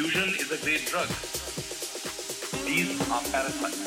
Confusion is a great drug. These are parasites